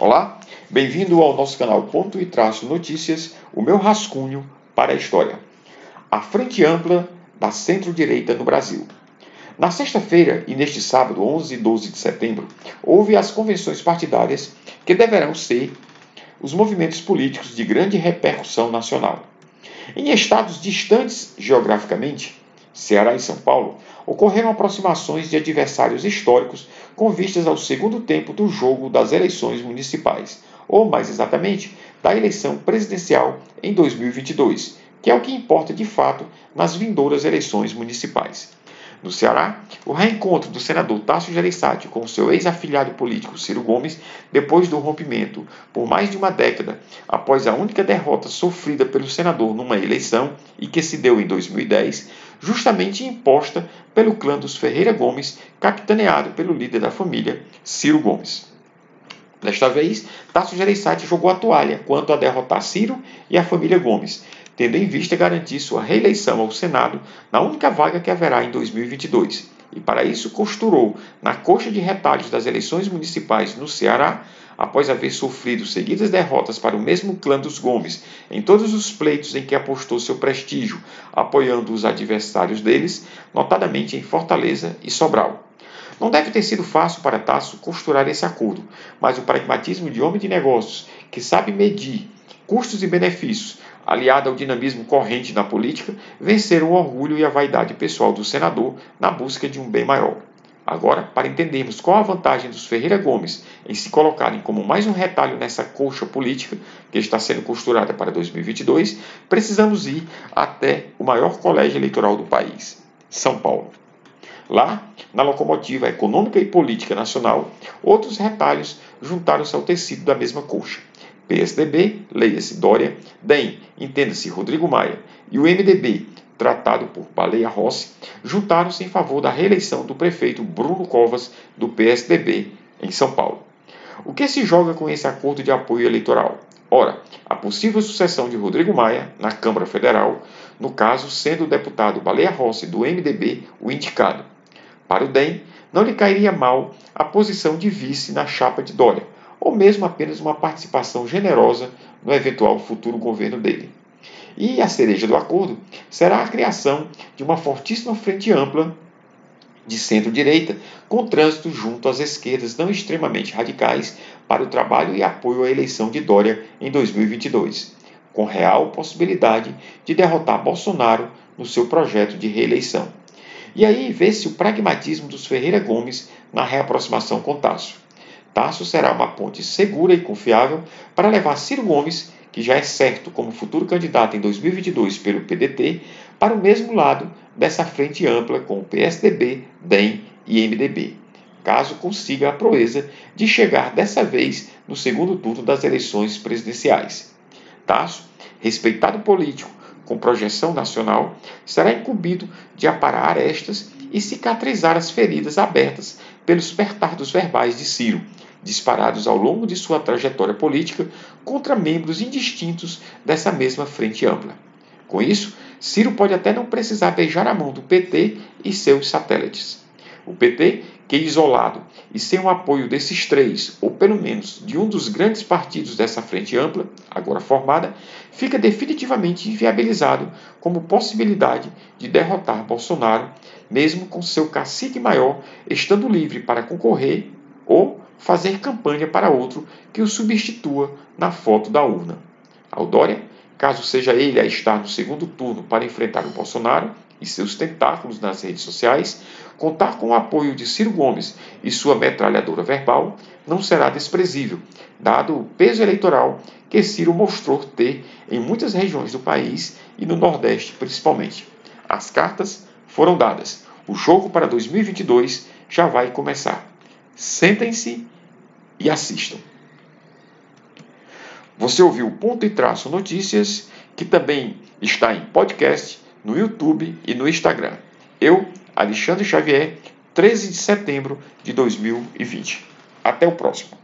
Olá, bem-vindo ao nosso canal Ponto e Traço Notícias, o meu rascunho para a história. A frente ampla da centro-direita no Brasil. Na sexta-feira e neste sábado, 11 e 12 de setembro, houve as convenções partidárias que deverão ser os movimentos políticos de grande repercussão nacional. Em estados distantes geograficamente, Ceará e São Paulo, ocorreram aproximações de adversários históricos com vistas ao segundo tempo do jogo das eleições municipais, ou mais exatamente, da eleição presidencial em 2022, que é o que importa de fato nas vindouras eleições municipais. No Ceará, o reencontro do senador Tasso Gereissati com seu ex-afilhado político Ciro Gomes, depois do rompimento por mais de uma década, após a única derrota sofrida pelo senador numa eleição e que se deu em 2010, justamente imposta pelo clã dos Ferreira Gomes, capitaneado pelo líder da família, Ciro Gomes. Desta vez, Tasso Gereissati jogou a toalha quanto a derrotar Ciro e a família Gomes, tendo em vista garantir sua reeleição ao Senado na única vaga que haverá em 2022. E para isso costurou, na coxa de retalhos das eleições municipais no Ceará, após haver sofrido seguidas derrotas para o mesmo clã dos Gomes em todos os pleitos em que apostou seu prestígio, apoiando os adversários deles, notadamente em Fortaleza e Sobral. Não deve ter sido fácil para Tasso costurar esse acordo, mas o pragmatismo de homem de negócios, que sabe medir custos e benefícios, aliado ao dinamismo corrente na política, venceram o orgulho e a vaidade pessoal do senador na busca de um bem maior. Agora, para entendermos qual a vantagem dos Ferreira Gomes em se colocarem como mais um retalho nessa colcha política que está sendo costurada para 2022, precisamos ir até o maior colégio eleitoral do país, São Paulo. Lá, na locomotiva econômica e política nacional, outros retalhos juntaram-se ao tecido da mesma colcha. PSDB, leia-se Dória, DEM, entenda-se Rodrigo Maia, e o MDB, tratado por Baleia Rossi, juntaram-se em favor da reeleição do prefeito Bruno Covas, do PSDB, em São Paulo. O que se joga com esse acordo de apoio eleitoral? Ora, a possível sucessão de Rodrigo Maia na Câmara Federal, no caso sendo o deputado Baleia Rossi do MDB o indicado. Para o DEM, não lhe cairia mal a posição de vice na chapa de Dória, ou mesmo apenas uma participação generosa no eventual futuro governo dele. E a cereja do acordo será a criação de uma fortíssima frente ampla de centro-direita, com trânsito junto às esquerdas não extremamente radicais para o trabalho e apoio à eleição de Dória em 2022, com real possibilidade de derrotar Bolsonaro no seu projeto de reeleição. E aí vê-se o pragmatismo dos Ferreira Gomes na reaproximação com Tasso. Tasso será uma ponte segura e confiável para levar Ciro Gomes, que já é certo como futuro candidato em 2022 pelo PDT, para o mesmo lado dessa frente ampla com o PSDB, DEM e MDB, caso consiga a proeza de chegar dessa vez no segundo turno das eleições presidenciais. Tasso, respeitado político com projeção nacional, será incumbido de aparar arestas e cicatrizar as feridas abertas pelos pertardos verbais de Ciro, disparados ao longo de sua trajetória política contra membros indistintos dessa mesma frente ampla. Com isso, Ciro pode até não precisar beijar a mão do PT e seus satélites. O PT, que isolado e sem o apoio desses três, ou pelo menos de um dos grandes partidos dessa frente ampla, agora formada, fica definitivamente inviabilizado como possibilidade de derrotar Bolsonaro, mesmo com seu cacique maior estando livre para concorrer ou fazer campanha para outro que o substitua na foto da urna. Aldória, caso seja ele a estar no segundo turno para enfrentar o Bolsonaro e seus tentáculos nas redes sociais, contar com o apoio de Ciro Gomes e sua metralhadora verbal não será desprezível, dado o peso eleitoral que Ciro mostrou ter em muitas regiões do país e no Nordeste principalmente. As cartas foram dadas. O jogo para 2022 já vai começar. Sentem-se e assistam. Você ouviu Ponto e Traço Notícias, que também está em podcast, no YouTube e no Instagram. Eu, Alexandre Xavier, 13 de setembro de 2020. Até o próximo.